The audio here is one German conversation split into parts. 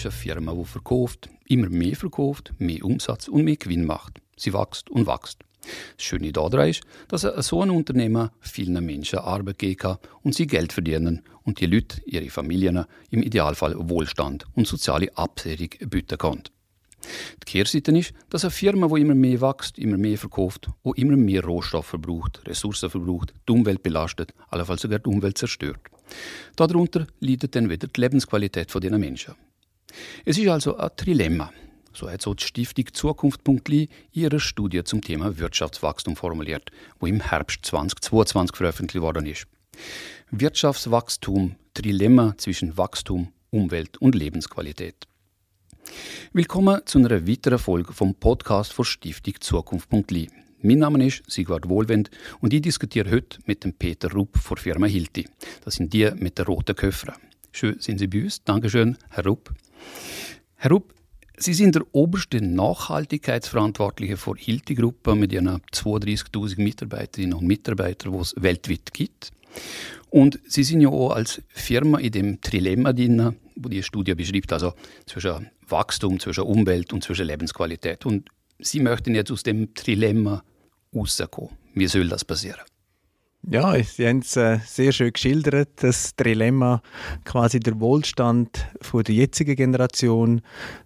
Ist eine Firma, die verkauft, immer mehr verkauft, mehr Umsatz und mehr Gewinn macht. Sie wächst und wächst. Das Schöne daran ist, dass so ein Unternehmen vielen Menschen Arbeit geben kann und sie Geld verdienen und die Leute, ihre Familien, im Idealfall Wohlstand und soziale Absicherung bieten können. Die Kehrseite ist, dass eine Firma, die immer mehr wächst, immer mehr verkauft und immer mehr Rohstoffe verbraucht, Ressourcen verbraucht, die Umwelt belastet, allenfalls sogar die Umwelt zerstört. Darunter leidet dann wieder die Lebensqualität dieser Menschen. Es ist also ein Trilemma. So hat so die Stiftung Zukunft.li ihre Studie zum Thema Wirtschaftswachstum formuliert, wo im Herbst 2022 veröffentlicht worden ist. Wirtschaftswachstum, Trilemma zwischen Wachstum, Umwelt und Lebensqualität. Willkommen zu einer weiteren Folge vom Podcast von Stiftung Zukunft.li. Mein Name ist Sigvard Wohlwend und ich diskutiere heute mit dem Peter Rupp von der Firma Hilti. Das sind die mit den roten Köfern. Schön sind Sie bei uns. Dankeschön, Herr Rupp. Herr Rupp, Sie sind der oberste Nachhaltigkeitsverantwortliche für Hilti-Gruppe mit ihren 32.000 Mitarbeiterinnen und Mitarbeitern, die es weltweit gibt. Und Sie sind ja auch als Firma in dem Trilemma drin, wo die Studie beschreibt, also zwischen Wachstum, zwischen Umwelt und zwischen Lebensqualität. Und Sie möchten jetzt aus dem Trilemma rauskommen. Wie soll das passieren? Ja, Sie haben es äh, sehr schön geschildert, das Dilemma, quasi der Wohlstand von der jetzigen Generation,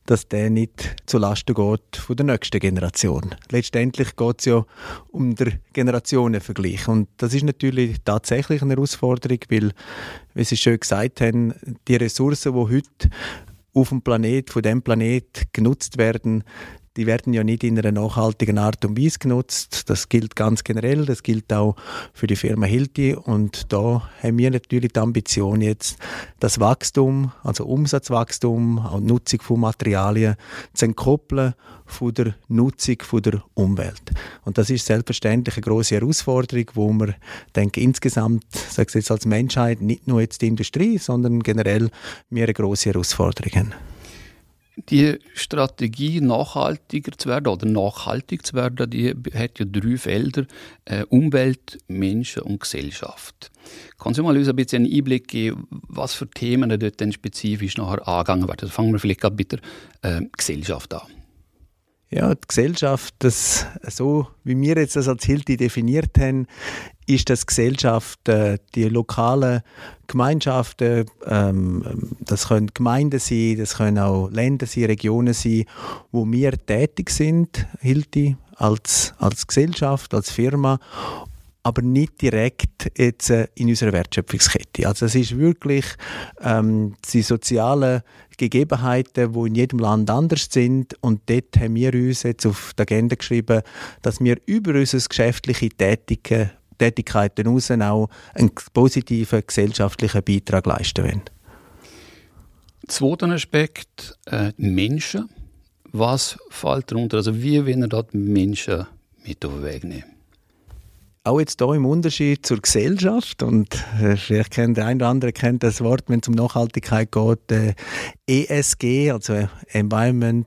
dass der nicht zu Lasten geht von der nächsten Generation. Letztendlich geht es ja um den Generationenvergleich und das ist natürlich tatsächlich eine Herausforderung, weil, wie Sie schön gesagt haben, die Ressourcen, die heute auf dem Planet, von dem Planet genutzt werden, die werden ja nicht in einer nachhaltigen Art und Weise genutzt. Das gilt ganz generell, das gilt auch für die Firma Hilti. Und da haben wir natürlich die Ambition jetzt, das Wachstum, also Umsatzwachstum, die Nutzung von Materialien zu entkoppeln von der Nutzung von der Umwelt. Und das ist selbstverständlich eine große Herausforderung, wo wir denke insgesamt, sage ich jetzt als Menschheit, nicht nur jetzt die Industrie, sondern generell wir eine große Herausforderung haben die Strategie, nachhaltiger zu werden oder nachhaltig zu werden, die hat ja drei Felder: äh, Umwelt, Menschen und Gesellschaft. Kannst du mal uns ein bisschen einen Einblick geben, was für Themen dort dann spezifisch nachher angegangen werden? Fangen wir vielleicht gerade mit der äh, Gesellschaft an. Ja, die Gesellschaft, das, so wie wir jetzt das als Hilti definiert haben, ist das Gesellschaft, äh, die lokalen Gemeinschaften, ähm, das können Gemeinden sein, das können auch Länder sein, Regionen sein, wo wir tätig sind, Hilti, als, als Gesellschaft, als Firma aber nicht direkt jetzt äh, in unserer Wertschöpfungskette. Also es ist wirklich ähm, die sozialen Gegebenheiten, die in jedem Land anders sind und dort haben wir uns jetzt auf die Agenda geschrieben, dass wir über unsere geschäftliche Tätigkeit Tätigkeiten hinaus auch einen positiven gesellschaftlichen Beitrag leisten wollen. Zweiter Aspekt, äh, Menschen. Was fällt darunter? Also wie wollen wir dort Menschen mit auf den Weg nehmen? Auch jetzt hier im Unterschied zur Gesellschaft und äh, vielleicht kennt der eine oder andere kennt das Wort, wenn es um Nachhaltigkeit geht, äh, ESG, also Environment,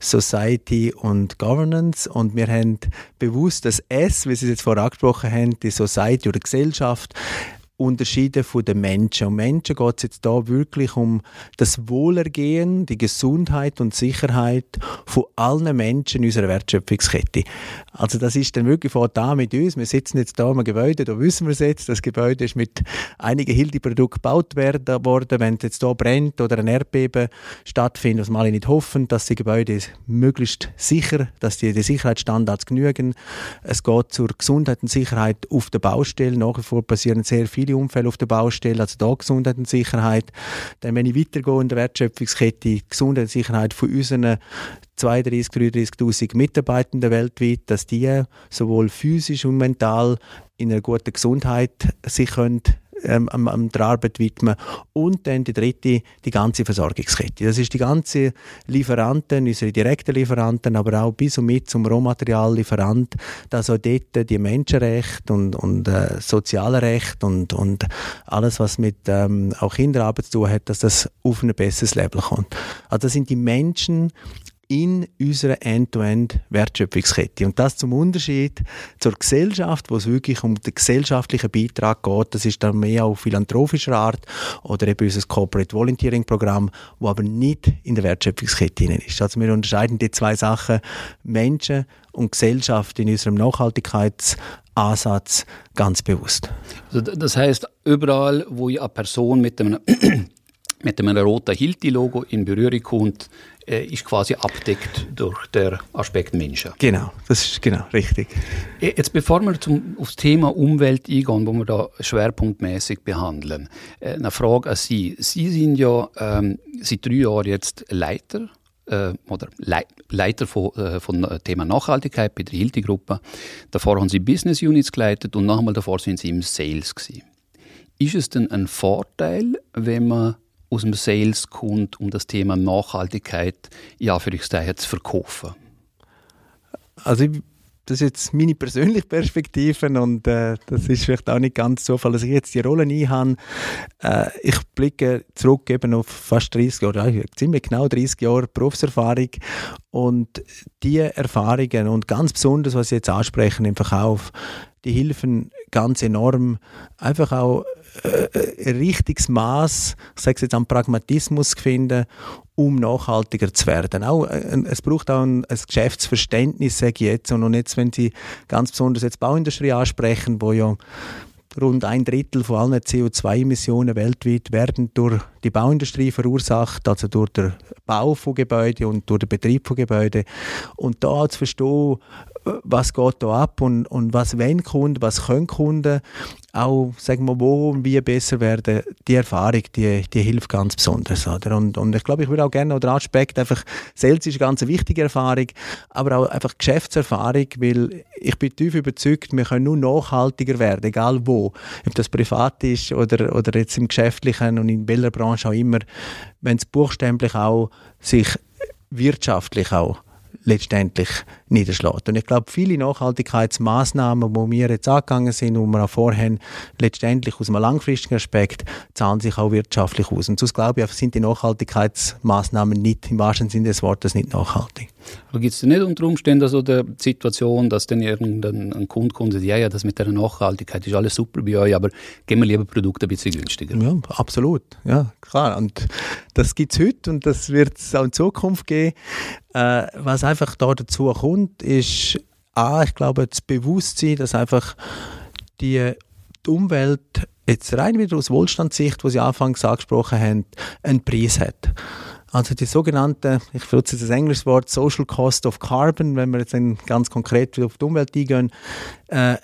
Society und Governance. Und wir haben bewusst das S, wie Sie es jetzt vorher angesprochen haben, die Society oder Gesellschaft, unterschieden von den Menschen. Um Menschen geht es jetzt da wirklich um das Wohlergehen, die Gesundheit und Sicherheit von allen Menschen in unserer Wertschöpfungskette. Also das ist dann wirklich vor da mit uns. Wir sitzen jetzt da im Gebäude, da wissen wir es jetzt. Das Gebäude ist mit einigen Hildi-Produkten gebaut worden. Wenn es jetzt da brennt oder ein Erdbeben stattfindet, was wir nicht hoffen, dass die Gebäude möglichst sicher, dass die, die Sicherheitsstandards genügen. Es geht zur Gesundheit und Sicherheit auf der Baustelle. Nach wie vor passieren sehr viele viele Unfälle auf der Baustelle, also da Gesundheit und Sicherheit. Dann, wenn ich weitergehe in der Wertschöpfungskette, Gesundheit und Sicherheit von unseren 32, 33.000 Mitarbeitenden weltweit, dass die sowohl physisch und mental in einer guten Gesundheit sich können ähm, am, der Arbeit widmen. Und dann die dritte, die ganze Versorgungskette. Das ist die ganze Lieferanten, unsere direkten Lieferanten, aber auch bis und mit zum Rohmateriallieferant, dass auch dort die Menschenrechte und, und äh, soziale Rechte und, und alles, was mit ähm, auch Kinderarbeit zu tun hat, dass das auf ein besseres Level kommt. Also das sind die Menschen, in unserer End-to-End-Wertschöpfungskette. Und das zum Unterschied zur Gesellschaft, wo es wirklich um den gesellschaftlichen Beitrag geht. Das ist dann mehr auf philanthropischer Art oder eben unser Corporate Volunteering Programm, wo aber nicht in der Wertschöpfungskette ist. Also wir unterscheiden die zwei Sachen, Menschen und Gesellschaft in unserem Nachhaltigkeitsansatz ganz bewusst. Also das heißt, überall, wo eine Person mit einem mit einem roten Hilti-Logo in Berührung kommt, äh, ist quasi abdeckt durch den Aspekt Menschen. Genau, das ist genau richtig. Äh, jetzt bevor wir zum, auf das Thema Umwelt eingehen, wo wir da schwerpunktmäßig behandeln, äh, eine Frage an Sie. Sie sind ja ähm, seit drei Jahren jetzt Leiter äh, oder Le Leiter von, äh, von Thema Nachhaltigkeit bei der Hilti-Gruppe. Davor haben Sie Business Units geleitet und nochmal davor sind Sie im Sales gewesen. Ist es denn ein Vorteil, wenn man aus dem Sales kommt, um das Thema Nachhaltigkeit ja für zu verkaufen? Also ich, das ist jetzt meine persönliche Perspektive und äh, das ist vielleicht auch nicht ganz Zufall, dass ich jetzt die Rolle einhabe. Äh, ich blicke zurück eben auf fast 30 Jahre, äh, ziemlich genau 30 Jahre Berufserfahrung und die Erfahrungen und ganz besonders, was Sie jetzt ansprechen im Verkauf, die helfen ganz enorm, einfach auch äh, ein richtiges Maß, ich sage jetzt an Pragmatismus finden, um nachhaltiger zu werden. Auch, äh, es braucht auch ein, ein Geschäftsverständnis, sage ich jetzt. Und jetzt, wenn Sie ganz besonders jetzt Bauindustrie ansprechen, wo ja rund ein Drittel von allen CO2-Emissionen weltweit werden durch die Bauindustrie verursacht, also durch den Bau von Gebäuden und durch den Betrieb von Gebäuden. Und da zu verstehen, was geht da ab und, und was wollen Kunden, was können Kunden, auch sagen wir, wo und wie besser werden, die Erfahrung, die, die hilft ganz besonders. Oder? Und, und ich glaube, ich würde auch gerne noch den Aspekt, einfach, Sales ist eine ganz wichtige Erfahrung, aber auch einfach Geschäftserfahrung, weil ich bin tief überzeugt, wir können nur nachhaltiger werden, egal wo. Ob das privat ist oder, oder jetzt im Geschäftlichen und in welcher Branche auch immer, wenn es buchstäblich auch sich wirtschaftlich auch letztendlich niederschlägt. Und ich glaube, viele Nachhaltigkeitsmaßnahmen, die wir jetzt angegangen sind, die wir auch vorher letztendlich aus einem langfristigen Aspekt zahlen sich auch wirtschaftlich aus. Und sonst glaube ich, sind die Nachhaltigkeitsmaßnahmen nicht im wahrsten Sinne des Wortes nicht nachhaltig. Aber gibt es nicht unter Umständen also die Situation, dass dann irgendein Kunde kommt und sagt, ja, ja, das mit der Nachhaltigkeit ist alles super bei euch, aber geben wir lieber Produkte ein bisschen günstiger? Ja, absolut. Ja, klar. Und das gibt es heute und das wird es auch in Zukunft geben. Äh, was einfach da dazu kommt, ist A, ich glaube, das Bewusstsein, dass einfach die, die Umwelt jetzt rein wieder aus Wohlstandssicht, wo Sie anfangs angesprochen haben, einen Preis hat. Also die sogenannte, ich benutze das englische Wort Social Cost of Carbon, wenn wir jetzt ganz konkret auf die Umwelt eingehen, äh,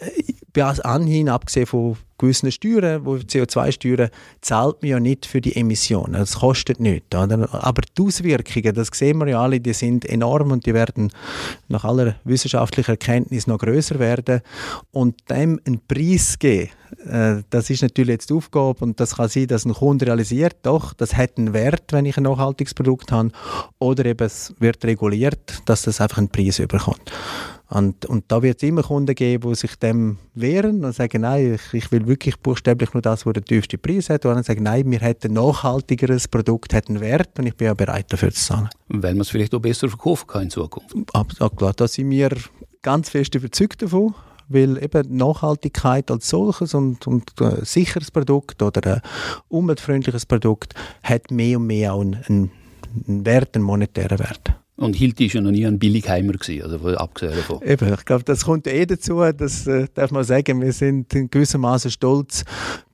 bis anhin, abgesehen von gewissen Steuern, wo CO2-Steuern, zahlt man ja nicht für die Emissionen. Das kostet nichts. Oder? Aber die Auswirkungen, das sehen wir ja alle, die sind enorm und die werden nach aller wissenschaftlicher Erkenntnis noch größer werden. Und dem einen Preis geben, äh, das ist natürlich jetzt die Aufgabe und das kann sein, dass ein Kunde realisiert, doch, das hat einen Wert, wenn ich ein nachhaltiges Produkt habe, oder eben es wird reguliert, dass das einfach einen Preis überkommt. Und, und da wird es immer Kunden geben, die sich dem wehren und sagen, nein, ich, ich will wirklich buchstäblich nur das, was der tiefste Preis hat. Und dann sagen, nein, wir hätten ein nachhaltigeres Produkt, hätten Wert und ich bin ja bereit dafür zu zahlen. Weil man es vielleicht auch besser verkaufen kann in Zukunft. Absolut, klar, da sind wir ganz fest überzeugt davon weil eben Nachhaltigkeit als solches und, und ein sicheres Produkt oder ein umweltfreundliches Produkt hat mehr und mehr auch einen, einen Wert, einen monetären Wert. Und Hilti war ja noch nie ein Billigheimer, gewesen, also abgesehen davon. Eben, ich glaube, das kommt eh dazu, das äh, darf man sagen, wir sind in gewissem Maße stolz,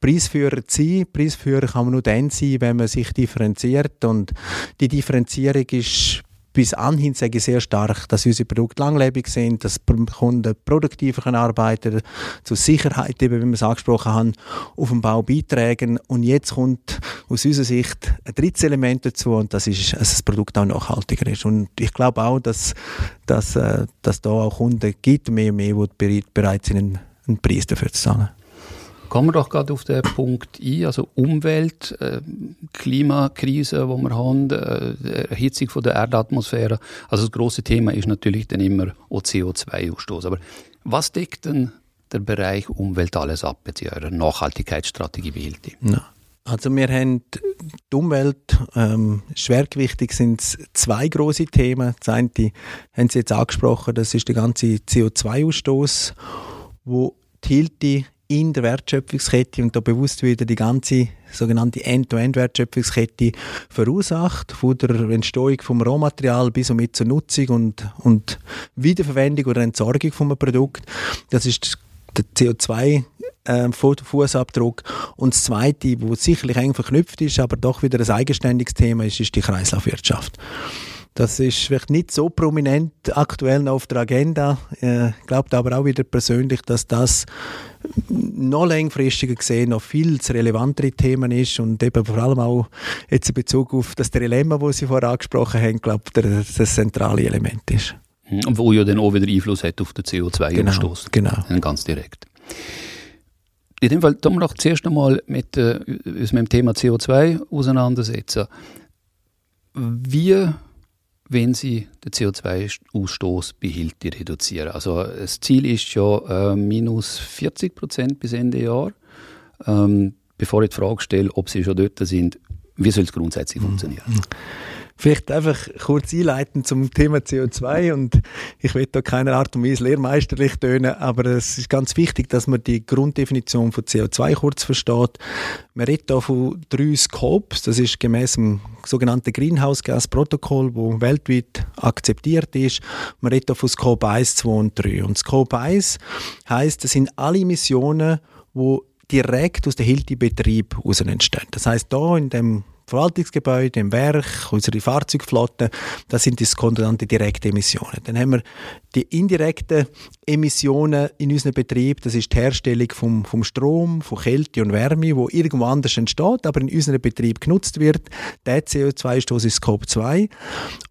Preisführer zu sein. Preisführer kann man nur dann sein, wenn man sich differenziert und die Differenzierung ist bis anhin sage ich sehr stark, dass unsere Produkte langlebig sind, dass Kunden produktiver können arbeiten zur Sicherheit, eben, wie wir es angesprochen haben, auf dem Bau beitragen. Und jetzt kommt aus unserer Sicht ein drittes Element dazu und das ist, dass das Produkt auch nachhaltiger ist. Und ich glaube auch, dass, dass, äh, dass da auch Kunden gibt, mehr und mehr, die bereit sind, einen Preis dafür zu zahlen. Kommen wir doch gerade auf den Punkt ein, also Umwelt, äh, Klimakrise, die wir haben, äh, Erhitzung von der Erdatmosphäre. Also das große Thema ist natürlich dann immer auch CO2-Ausstoß. Aber was deckt denn der Bereich Umwelt alles ab, jetzt in eurer Nachhaltigkeitsstrategie behält? Ja. Also wir haben die Umwelt, ähm, schwergewichtig sind zwei große Themen. Das eine haben Sie jetzt angesprochen, das ist der ganze CO2-Ausstoß, wo die Hilti in der Wertschöpfungskette und da bewusst wieder die ganze sogenannte End-to-End-Wertschöpfungskette verursacht, von der Entstehung vom Rohmaterial bis mit zur Nutzung und, und Wiederverwendung oder Entsorgung vom Produkt. Das ist der CO2 äh, Fußabdruck. Und das Zweite, wo sicherlich eng verknüpft ist, aber doch wieder ein eigenständiges Thema ist, ist die Kreislaufwirtschaft. Das ist vielleicht nicht so prominent aktuell noch auf der Agenda. Ich äh, glaube aber auch wieder persönlich, dass das noch längfristiger gesehen noch viel relevantere Themen ist und eben vor allem auch jetzt in Bezug auf das Dilemma, das Sie vorher angesprochen haben, glaube ich, das zentrale Element ist. Und wo ja dann auch wieder Einfluss hat auf den CO2-Ausstoß. Genau, genau. Ganz direkt. In dem Fall tun wir doch zuerst einmal mit, äh, mit dem Thema CO2 auseinandersetzen. Wie wenn Sie den CO2-Ausstoß behilten reduzieren? Also das Ziel ist ja äh, minus 40 Prozent bis Ende Jahr. Ähm, bevor ich die Frage stelle, ob Sie schon dort sind, wie soll es grundsätzlich funktionieren? Vielleicht einfach kurz einleiten zum Thema CO2 und ich will da keiner Art und Weise lehrmeisterlich tönen, aber es ist ganz wichtig, dass man die Grunddefinition von CO2 kurz versteht. Man redet hier von drei Scopes, das ist gemäß dem sogenannten Greenhouse Gas Protokoll, wo weltweit akzeptiert ist. Man redet hier von Scope 1, 2 und 3. Und Scope 1 heißt, das sind alle Emissionen, die direkt aus dem Hilti-Betrieb entstehen. Das heißt, da in dem Verwaltungsgebäude, im Werk, unsere Fahrzeugflotte, das sind die sogenannten direkten Emissionen. Dann haben wir die indirekten Emissionen in unserem Betrieb, das ist die Herstellung vom, vom Strom, von Kälte und Wärme, wo irgendwo anders entsteht, aber in unserem Betrieb genutzt wird. Der CO2-Stoß ist Scope 2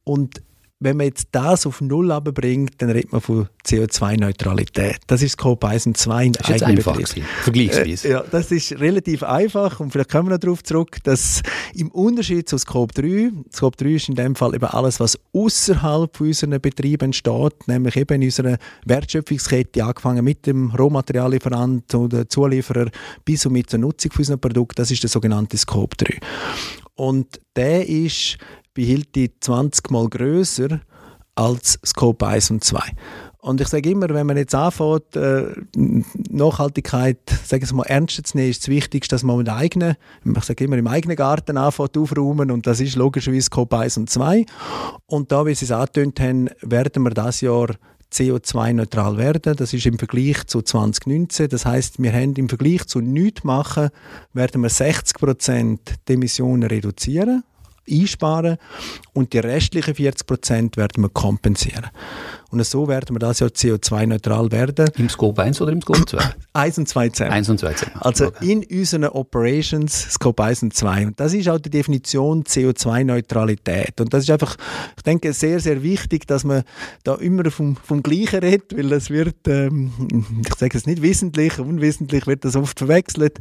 und wenn man jetzt das auf Null bringt, dann redet man von CO2-Neutralität. Das ist Scope 1 und 2 in das ist einfach vergleichsweise. Äh, ja, das ist relativ einfach und vielleicht kommen wir noch darauf zurück, dass im Unterschied zu Scope 3, Scope 3 ist in dem Fall eben alles, was außerhalb von unseren Betrieben entsteht, nämlich eben in unserer Wertschöpfungskette, angefangen mit dem Rohmateriallieferant oder Zulieferer bis und mit zur Nutzung von unserem Produkt, das ist der sogenannte Scope 3. Und der ist bei Hilti 20 Mal größer als Scope 1 und 2. Und ich sage immer, wenn man jetzt anfängt, äh, Nachhaltigkeit, sagen mal, ernst zu nehmen, ist das Wichtigste, dass man mit eigenen, ich sage immer, im eigenen Garten anfängt aufräumen und das ist logischerweise Scope 1 und 2. Und da, wie Sie es angetönt haben, werden wir das Jahr CO2-neutral werden. Das ist im Vergleich zu 2019. Das heißt, wir haben im Vergleich zu nichts machen, werden wir 60 Prozent die Emissionen reduzieren einsparen und die restlichen 40 Prozent werden wir kompensieren. Und so werden wir das Jahr CO2-neutral werden. Im Scope 1 oder im Scope 2? 1 und 2 zusammen. 1 und 2 zusammen. Also okay. in unseren Operations Scope 1 und 2. Und das ist auch die Definition CO2-Neutralität. Und das ist einfach, ich denke, sehr, sehr wichtig, dass man da immer vom, vom Gleichen redet, weil das wird, ähm, ich sage es nicht wissentlich, unwissentlich wird das oft verwechselt.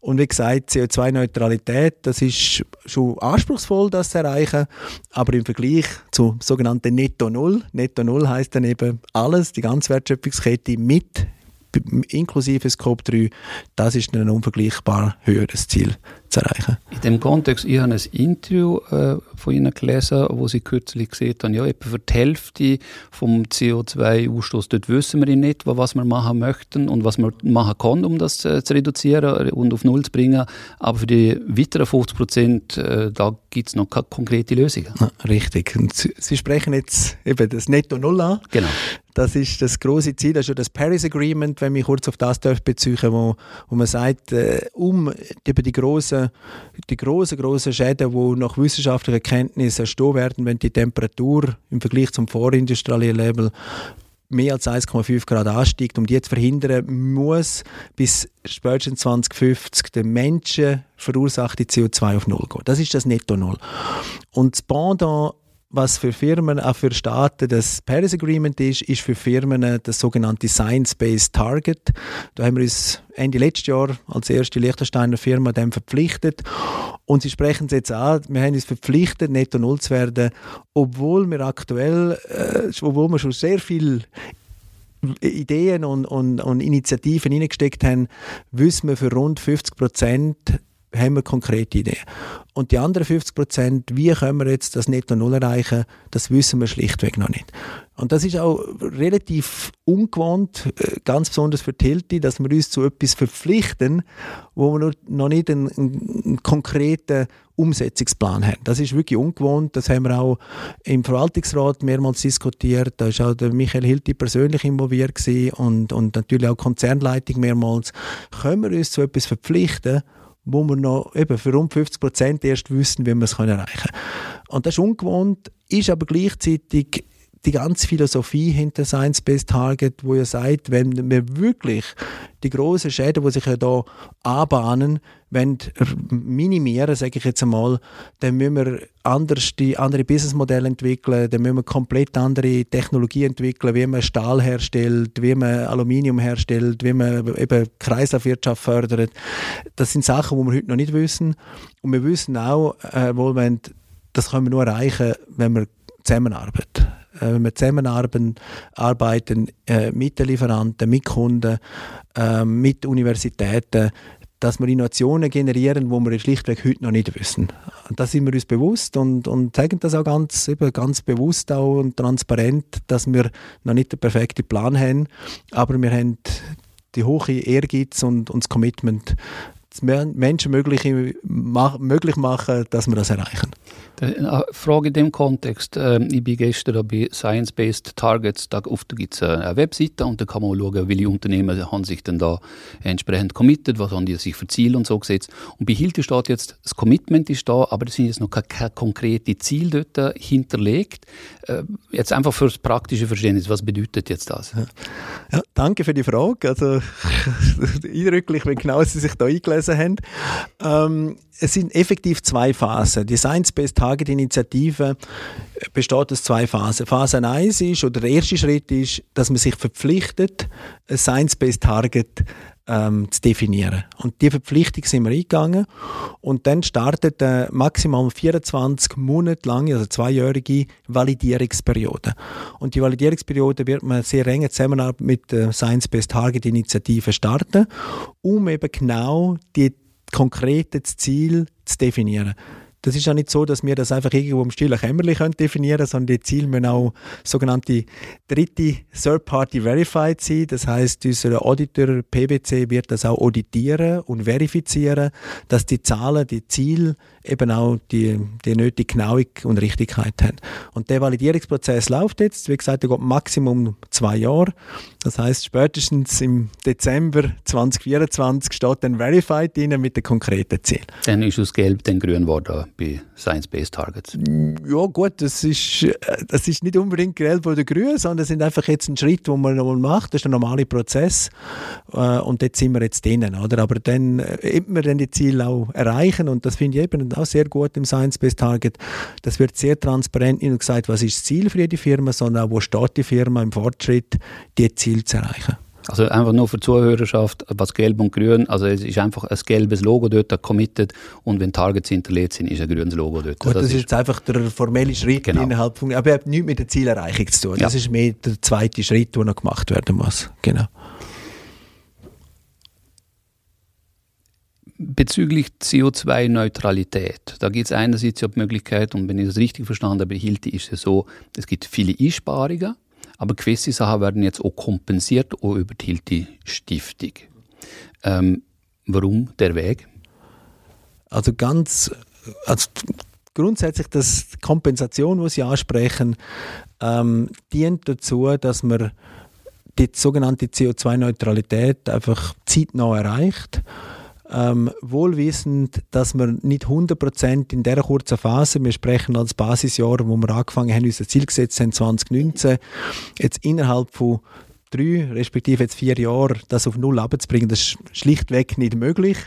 Und wie gesagt, CO2-Neutralität, das ist schon anspruchsvoll, das zu erreichen, aber im Vergleich zu sogenannten Netto Null, Netto Null heißt heißt dann eben alles, die ganze Wertschöpfungskette mit inklusive Scope 3, das ist ein unvergleichbar höheres Ziel zu erreichen. In dem Kontext, ich habe ein Interview äh, von Ihnen gelesen, wo Sie kürzlich gesehen haben, ja, etwa für die Hälfte vom CO2-Ausstoß, dort wissen wir nicht, was wir machen möchten und was man machen kann, um das zu reduzieren und auf Null zu bringen. Aber für die weiteren 50 Prozent, äh, da gibt es noch keine konkrete Lösungen. Ja, richtig. Und Sie sprechen jetzt eben das Netto Null an. Genau. Das ist das große Ziel, das ist ja das Paris Agreement, wenn ich kurz auf das beziehen wo, wo man sagt, äh, um eben die großen die großen großen Schäden, die nach wissenschaftlicher Erkenntnis entstehen werden, wenn die Temperatur im Vergleich zum vorindustriellen Level mehr als 1,5 Grad ansteigt, um die zu verhindern, muss bis spätestens 2050 der Menschen verursachte CO2 auf Null gehen. Das ist das Netto Null. Und das Pendant was für Firmen, auch für Staaten das Paris Agreement ist, ist für Firmen das sogenannte Science-Based Target. Da haben wir uns Ende letztes Jahr als erste Liechtensteiner Firma dem verpflichtet. Und sie sprechen es jetzt an, wir haben uns verpflichtet, netto null zu werden, obwohl wir aktuell, äh, obwohl wir schon sehr viel Ideen und, und, und Initiativen hineingesteckt haben, wissen wir für rund 50 Prozent haben wir konkrete Ideen. Und die anderen 50 Prozent, wie können wir jetzt das Netto Null erreichen, das wissen wir schlichtweg noch nicht. Und das ist auch relativ ungewohnt, äh, ganz besonders für Tilti, dass wir uns zu etwas verpflichten, wo wir noch nicht einen, einen konkreten Umsetzungsplan haben. Das ist wirklich ungewohnt. Das haben wir auch im Verwaltungsrat mehrmals diskutiert. Da ist auch der Michael Hilti persönlich involviert und, und natürlich auch Konzernleitung mehrmals. Können wir uns zu etwas verpflichten, wo wir noch eben für rund 50 Prozent erst wissen, wie wir es erreichen können. Und das ist ungewohnt, ist aber gleichzeitig die ganze Philosophie hinter Science-Based Target, wo ihr sagt, wenn wir wirklich die großen Schäden, die sich ja da anbahnen, wenn minimieren, sage ich jetzt einmal, dann müssen wir anders die andere Businessmodelle entwickeln, dann müssen wir komplett andere Technologie entwickeln, wie man Stahl herstellt, wie man Aluminium herstellt, wie man eben Kreislaufwirtschaft fördert. Das sind Sachen, die wir heute noch nicht wissen. Und wir wissen auch, äh, wohl, wenn, das können wir nur erreichen, wenn wir zusammenarbeiten wenn wir zusammenarbeiten äh, mit den Lieferanten, mit Kunden, äh, mit Universitäten, dass wir Innovationen generieren, wo wir schlichtweg heute noch nicht wissen. Da sind wir uns bewusst und, und zeigen das auch ganz, eben ganz bewusst auch und transparent, dass wir noch nicht den perfekten Plan haben, aber wir haben die hohe Ehrgeiz und, und das Commitment, Menschen möglich, möglich machen, dass wir das erreichen. Eine Frage in dem Kontext. Ähm, ich bin gestern bei Science-Based Targets, da gibt es eine Webseite und da kann man schauen, welche Unternehmen haben sich denn da entsprechend committed, was haben die sich für Ziele und so gesetzt. Und bei Hilti steht jetzt, das Commitment ist da, aber es sind jetzt noch keine, keine konkrete Ziele dort hinterlegt. Äh, jetzt einfach für das praktische Verständnis, was bedeutet jetzt das? Ja, danke für die Frage. Also eindrücklich, wie genau Sie sich da eingelesen haben. Ähm, es sind effektiv zwei Phasen. Die Science-Based Target Initiative besteht aus zwei Phasen. Phase 1 ist, oder der erste Schritt ist, dass man sich verpflichtet, ein Science-Based Target ähm, zu definieren. Und die Verpflichtung sind wir eingegangen. Und dann startet eine maximal 24 Monate lange, also zweijährige Validierungsperiode. Und die Validierungsperiode wird man sehr eng Zusammenarbeit mit der Science-Based Target Initiative starten, um eben genau die konkret das Ziel zu definieren. Das ist ja nicht so, dass wir das einfach irgendwo im stillen Kämmerchen definieren können, sondern die Ziele müssen auch sogenannte dritte Third-Party Verified sein. Das heißt, unser Auditor PwC wird das auch auditieren und verifizieren, dass die Zahlen, die Ziele eben auch die, die nötige Genauigkeit und Richtigkeit haben. Und der Validierungsprozess läuft jetzt, wie gesagt, der geht Maximum zwei Jahre. Das heißt, spätestens im Dezember 2024 steht dann Verified drin mit den konkreten Zielen. Dann ist es gelb, dann grün geworden bei Science-Based Targets. Ja gut, das ist, das ist nicht unbedingt gelb oder grün, sondern es sind einfach jetzt ein Schritt, den man nochmal macht. Das ist der normale Prozess äh, und dort sind wir jetzt drinnen. Oder? Aber dann äh, wir dann die Ziele auch erreichen und das finde ich eben auch sehr gut im Science-Based Target. Das wird sehr transparent nicht nur gesagt, was ist das Ziel für jede Firma, sondern auch, wo steht die Firma im Fortschritt, die Ziele zu erreichen. Also einfach nur für die Zuhörerschaft, was gelb und grün, also es ist einfach ein gelbes Logo dort committed und wenn Targets hinterlegt sind, ist ein grünes Logo dort. Gut, das, das ist jetzt einfach der formelle Schritt genau. innerhalb von, aber er hat nichts mit der Zielerreichung zu tun. Das ja. ist mehr der zweite Schritt, der noch gemacht werden muss. Genau. Bezüglich CO2-Neutralität, da gibt es einerseits ja die Möglichkeit, und wenn ich das richtig verstanden habe, Hilti ist es so, es gibt viele Einsparungen, aber gewisse Sachen werden jetzt auch kompensiert, auch über die Hilti-Stiftung. Ähm, warum der Weg? Also ganz, also grundsätzlich das Kompensation, die Sie ansprechen, ähm, dient dazu, dass man die sogenannte CO2-Neutralität einfach zeitnah erreicht ähm, wohlwissend, dass wir nicht 100% in dieser kurzen Phase, wir sprechen als Basisjahr, wo wir angefangen haben, unser Ziel gesetzt haben, 2019, jetzt innerhalb von drei, respektive jetzt vier Jahren, das auf Null abzubringen, das ist schlichtweg nicht möglich.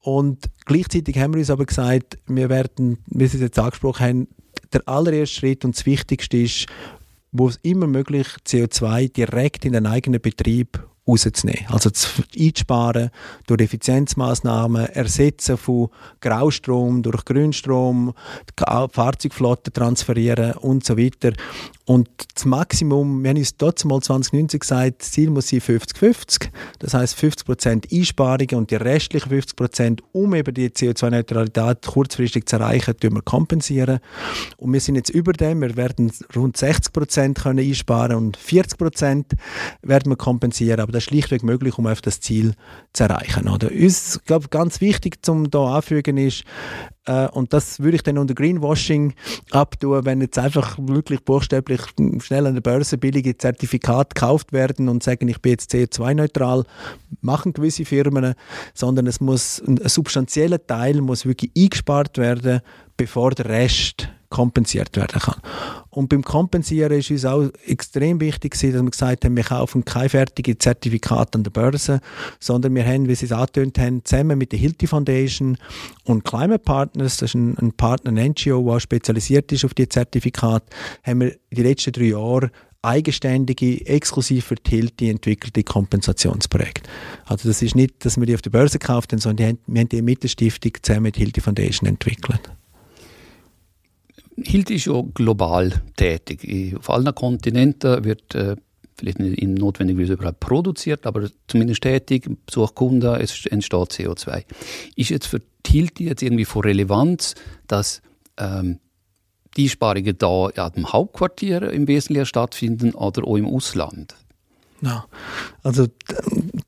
Und gleichzeitig haben wir uns aber gesagt, wir werden, wie Sie es jetzt angesprochen haben, der allererste Schritt und das Wichtigste ist, wo es immer möglich CO2 direkt in den eigenen Betrieb rauszunehmen. Also zu einzusparen durch Effizienzmaßnahmen, Ersetzen von Graustrom durch Grünstrom, die Fahrzeugflotte transferieren und so weiter. Und das Maximum, wir haben uns dort mal 2019 gesagt, Ziel muss sein 50-50. Das heißt 50% Einsparungen und die restlichen 50%, um eben die CO2-Neutralität kurzfristig zu erreichen, wir kompensieren. Und wir sind jetzt über dem, wir werden rund 60% können einsparen und 40% werden wir kompensieren. Aber das schlichtweg möglich, um auf das Ziel zu erreichen. Oder? Uns, glaube ganz wichtig, zum da anfügen ist, äh, und das würde ich dann unter Greenwashing abtun, wenn jetzt einfach wirklich buchstäblich schnell an der Börse billige Zertifikate gekauft werden und sagen, ich bin jetzt CO2-neutral, machen gewisse Firmen, sondern es muss ein substanzieller Teil muss wirklich eingespart werden, bevor der Rest kompensiert werden kann. Und beim Kompensieren ist uns auch extrem wichtig, dass wir gesagt haben, wir kaufen keine fertigen Zertifikate an der Börse, sondern wir haben, wie Sie es angetönt haben, zusammen mit der Hilti Foundation und Climate Partners, das ist ein, ein Partner, ein NGO, der spezialisiert ist auf die Zertifikate, haben wir die letzten drei Jahre eigenständige, exklusiv für die Hilti entwickelte Kompensationsprojekte. Also das ist nicht, dass wir die auf der Börse gekauft haben, sondern die haben, wir haben die mit der Stiftung zusammen mit Hilti Foundation entwickelt. Hilti ist ja global tätig. Auf allen Kontinenten wird äh, vielleicht nicht notwendigerweise überall produziert, aber zumindest tätig, besucht Kunden, es entsteht CO2. Ist jetzt für Hilti jetzt irgendwie von Relevanz, dass ähm, die Einsparungen da ja, im Hauptquartier im Wesentlichen stattfinden oder auch im Ausland? Ja. Also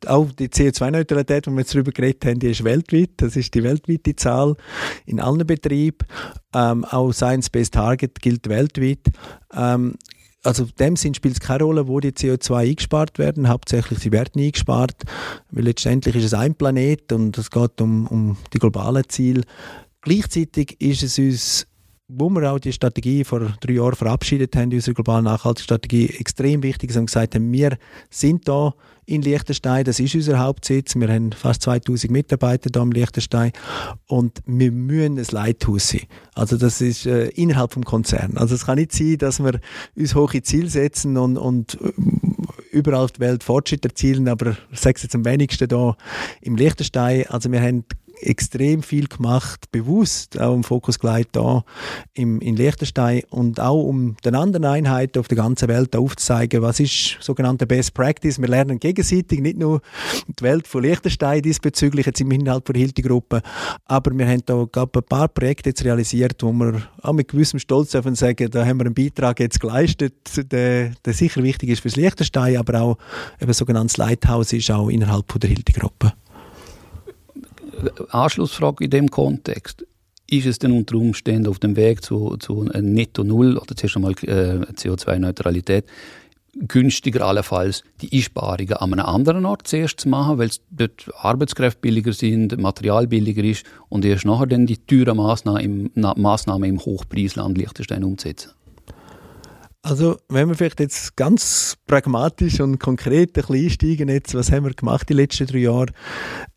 auch die CO2-Neutralität, wo wir jetzt darüber geredet haben, die ist weltweit. Das ist die weltweite Zahl in allen Betrieben. Ähm, auch Science-Based Target gilt weltweit. Ähm, also in dem Sinn spielt es keine Rolle, wo die CO2 eingespart werden. Hauptsächlich sie werden eingespart, weil letztendlich ist es ein Planet und es geht um, um die globalen Ziele. Gleichzeitig ist es uns wo wir auch die Strategie vor drei Jahren verabschiedet haben, unsere globale Nachhaltigkeitsstrategie, extrem wichtig, dass wir gesagt haben, wir sind da in Liechtenstein, das ist unser Hauptsitz, wir haben fast 2000 Mitarbeiter da im Liechtenstein und wir müssen ein Lighthouse sein. Also das ist äh, innerhalb vom Konzern. Also es kann nicht sein, dass wir uns hohe Ziele setzen und, und äh, überall auf der Welt Fortschritte erzielen, aber ich sage jetzt am wenigsten da im Liechtenstein. Also wir haben extrem viel gemacht, bewusst auch im Fokus gelegt da im, in Liechtenstein und auch um den anderen Einheiten auf der ganzen Welt aufzuzeigen, was ist sogenannte Best Practice. Wir lernen gegenseitig nicht nur die Welt von Liechtenstein diesbezüglich jetzt im Inhalt der Hilti-Gruppe, aber wir haben da glaub, ein paar Projekte jetzt realisiert, wo wir auch mit gewissem Stolz dürfen sagen, da haben wir einen Beitrag jetzt geleistet, der, der sicher wichtig ist fürs Liechtenstein, aber auch eben sogenanntes Lighthouse ist auch innerhalb der Hilti-Gruppe. Anschlussfrage in dem Kontext. Ist es denn unter Umständen auf dem Weg zu, zu Netto Null oder zuerst einmal äh, CO2-Neutralität günstiger allenfalls die Einsparungen an einem anderen Ort zuerst zu machen, weil dort Arbeitskräfte billiger sind, Material billiger ist und erst nachher dann die teuren Massnahmen im, Massnahmen im Hochpreisland Liechtenstein umzusetzen? Also, wenn wir vielleicht jetzt ganz pragmatisch und konkret ein bisschen einsteigen, jetzt, was haben wir gemacht die letzten drei Jahre,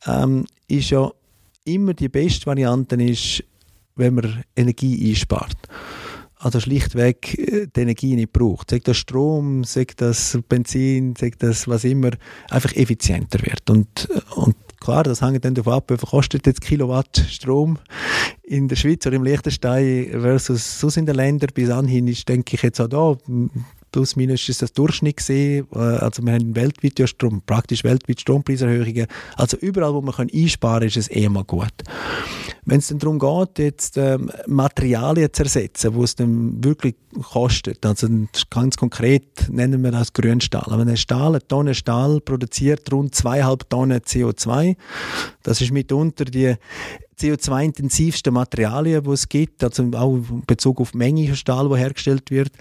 ähm, ist ja immer die beste Variante ist, wenn man Energie einspart. Also schlichtweg äh, die Energie nicht braucht. Sagt das Strom, sagt das Benzin, sagt das was immer, einfach effizienter wird. Und, und klar, das hängt dann davon ab, wie viel kostet jetzt Kilowatt Strom in der Schweiz oder im Liechtenstein versus sonst in den Ländern. Bis anhin ist, denke ich, jetzt auch da plus minus ist das Durchschnitt gesehen. Äh, also wir haben weltweit ja Strom, praktisch weltweit Strompreiserhöhungen. Also überall, wo man kann einsparen ist es eh mal gut. Wenn es dann darum geht, jetzt ähm, Materialien zu ersetzen, wo es dann wirklich kostet, also ganz konkret nennen wir das Grünstahl. Wenn ein Stahl, eine Tonne Stahl produziert rund zweieinhalb Tonnen CO2, das ist mitunter die CO2-intensivsten Materialien, die es gibt, also auch in Bezug auf Menge von Stahl, die hergestellt wird.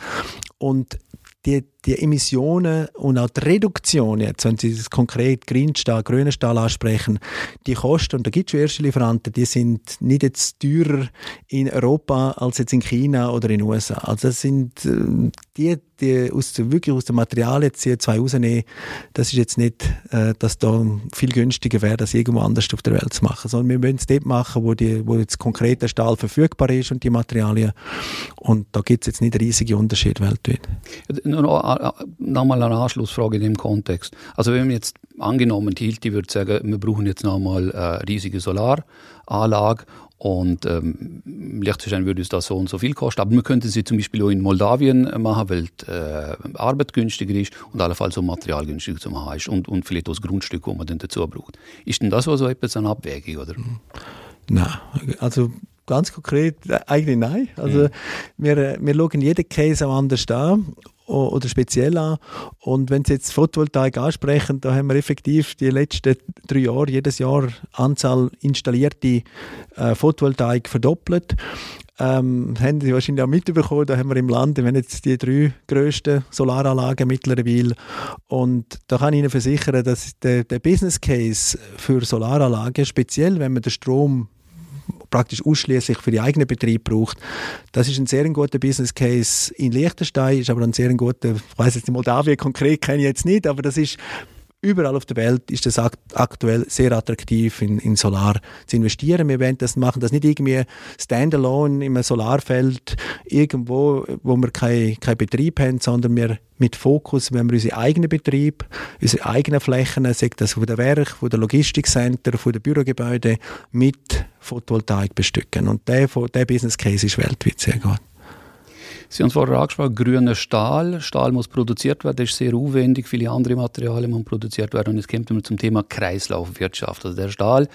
Und die, die Emissionen und auch die Reduktion, jetzt, wenn Sie das konkret Grünstahl, grünen Stahl ansprechen, die Kosten, und da gibt es schon erste Lieferanten, die sind nicht jetzt teurer in Europa als jetzt in China oder in den USA. Also das sind, äh, die, die, aus wirklich aus dem Material jetzt CO2 rausnehmen, das ist jetzt nicht, äh, dass da viel günstiger wäre, das irgendwo anders auf der Welt zu machen, sondern wir müssen es dort machen, wo, die, wo jetzt konkret der Stahl verfügbar ist und die Materialien. Und da gibt es jetzt nicht riesige Unterschiede weltweit. Nochmal eine Anschlussfrage in dem Kontext. Also wenn man jetzt angenommen, die Hilti würde sagen, wir brauchen jetzt nochmal eine riesige Solaranlage und ähm, Liechtenstein würde es da so und so viel kosten. Aber wir könnten sie zum Beispiel auch in Moldawien machen, weil die äh, Arbeit günstiger ist und allenfalls auch Material günstiger zu machen ist und, und vielleicht auch das Grundstück, das man dann dazu braucht. Ist denn das so etwas eine Abwägung, oder? Nein, also ganz konkret äh, eigentlich nein. Also mhm. wir, äh, wir schauen jeden Case auch anders an oder speziell an. Und wenn Sie jetzt Photovoltaik ansprechen, da haben wir effektiv die letzten drei Jahre jedes Jahr Anzahl installierte äh, Photovoltaik verdoppelt. Ähm, haben Sie wahrscheinlich auch mitbekommen, da haben wir im Land, wir haben jetzt die drei grössten Solaranlagen mittlerweile und da kann ich Ihnen versichern, dass der, der Business Case für Solaranlagen, speziell wenn man den Strom praktisch ausschließlich für die eigenen Betrieb braucht. Das ist ein sehr guter Business Case in Liechtenstein, ist aber ein sehr guter, ich weiß jetzt in Moldawien konkret kenne ich jetzt nicht, aber das ist überall auf der Welt ist es aktuell sehr attraktiv, in, in Solar zu investieren. Wir werden das machen, das nicht irgendwie standalone einem Solarfeld irgendwo, wo wir keinen kein Betrieb haben, sondern wir mit Fokus, wenn wir unseren eigenen Betrieb, unsere eigenen Flächen, sei das von der Werk, von der Logistikcenter, von den Bürogebäuden, mit Photovoltaik bestücken. Und der, der Business Case ist weltweit sehr gut. Sie haben es vorher angesprochen, grüner Stahl. Stahl muss produziert werden, das ist sehr aufwendig, viele andere Materialien müssen produziert werden. Und jetzt kommt man zum Thema Kreislaufwirtschaft. Also der Stahl,